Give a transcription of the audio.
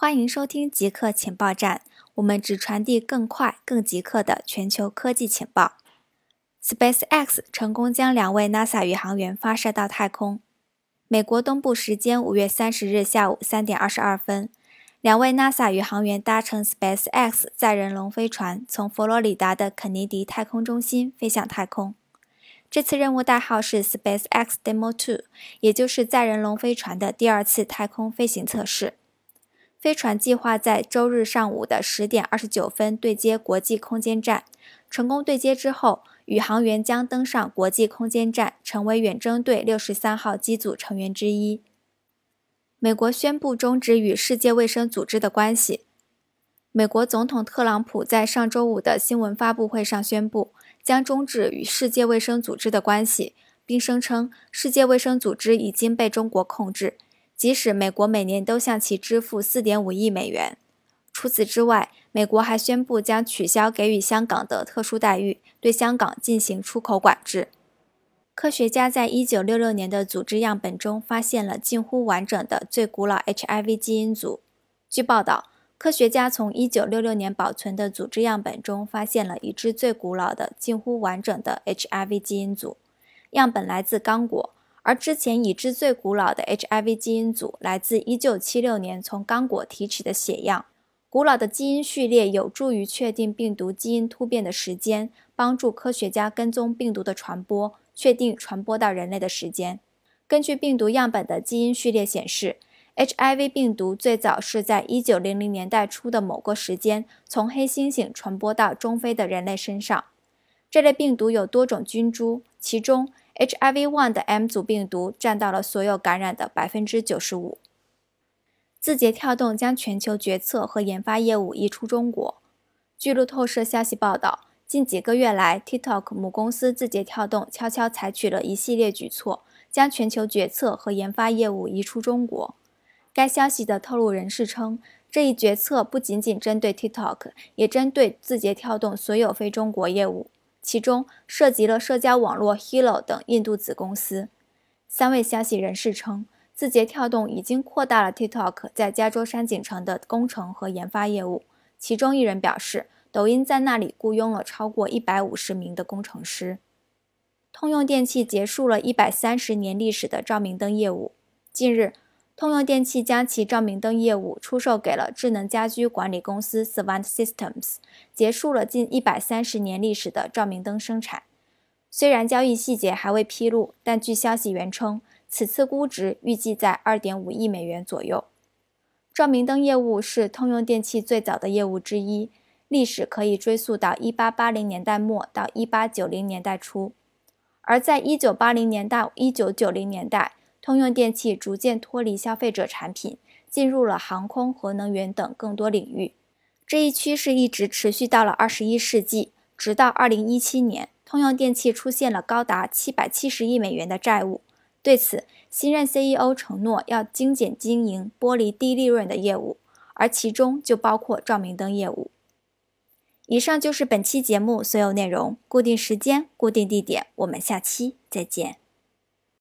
欢迎收听极客情报站，我们只传递更快、更极客的全球科技情报。SpaceX 成功将两位 NASA 宇航员发射到太空。美国东部时间五月三十日下午三点二十二分，两位 NASA 宇航员搭乘 SpaceX 载人龙飞船，从佛罗里达的肯尼迪太空中心飞向太空。这次任务代号是 SpaceX Demo Two，也就是载人龙飞船的第二次太空飞行测试。飞船计划在周日上午的十点二十九分对接国际空间站。成功对接之后，宇航员将登上国际空间站，成为远征队六十三号机组成员之一。美国宣布终止与世界卫生组织的关系。美国总统特朗普在上周五的新闻发布会上宣布，将终止与世界卫生组织的关系，并声称世界卫生组织已经被中国控制。即使美国每年都向其支付4.5亿美元。除此之外，美国还宣布将取消给予香港的特殊待遇，对香港进行出口管制。科学家在1966年的组织样本中发现了近乎完整的最古老 HIV 基因组。据报道，科学家从1966年保存的组织样本中发现了一支最古老的、近乎完整的 HIV 基因组。样本来自刚果。而之前已知最古老的 HIV 基因组来自1976年从刚果提取的血样。古老的基因序列有助于确定病毒基因突变的时间，帮助科学家跟踪病毒的传播，确定传播到人类的时间。根据病毒样本的基因序列显示，HIV 病毒最早是在1900年代初的某个时间从黑猩猩传播到中非的人类身上。这类病毒有多种菌株，其中。HIV-1 的 M 组病毒占到了所有感染的百分之九十五。字节跳动将全球决策和研发业务移出中国。据路透社消息报道，近几个月来，TikTok 母公司字节跳动悄悄采取了一系列举措，将全球决策和研发业务移出中国。该消息的透露人士称，这一决策不仅仅针对 TikTok，也针对字节跳动所有非中国业务。其中涉及了社交网络 Hello 等印度子公司。三位消息人士称，字节跳动已经扩大了 TikTok 在加州山景城的工程和研发业务。其中一人表示，抖音在那里雇佣了超过一百五十名的工程师。通用电气结束了一百三十年历史的照明灯业务。近日。通用电气将其照明灯业务出售给了智能家居管理公司 Savant Systems，结束了近一百三十年历史的照明灯生产。虽然交易细节还未披露，但据消息源称，此次估值预计在二点五亿美元左右。照明灯业务是通用电气最早的业务之一，历史可以追溯到一八八零年代末到一八九零年代初。而在一九八零年到一九九零年代，通用电气逐渐脱离消费者产品，进入了航空和能源等更多领域。这一趋势一直持续到了二十一世纪，直到二零一七年，通用电气出现了高达七百七十亿美元的债务。对此，新任 CEO 承诺要精简经营，剥离低利润的业务，而其中就包括照明灯业务。以上就是本期节目所有内容，固定时间，固定地点，我们下期再见。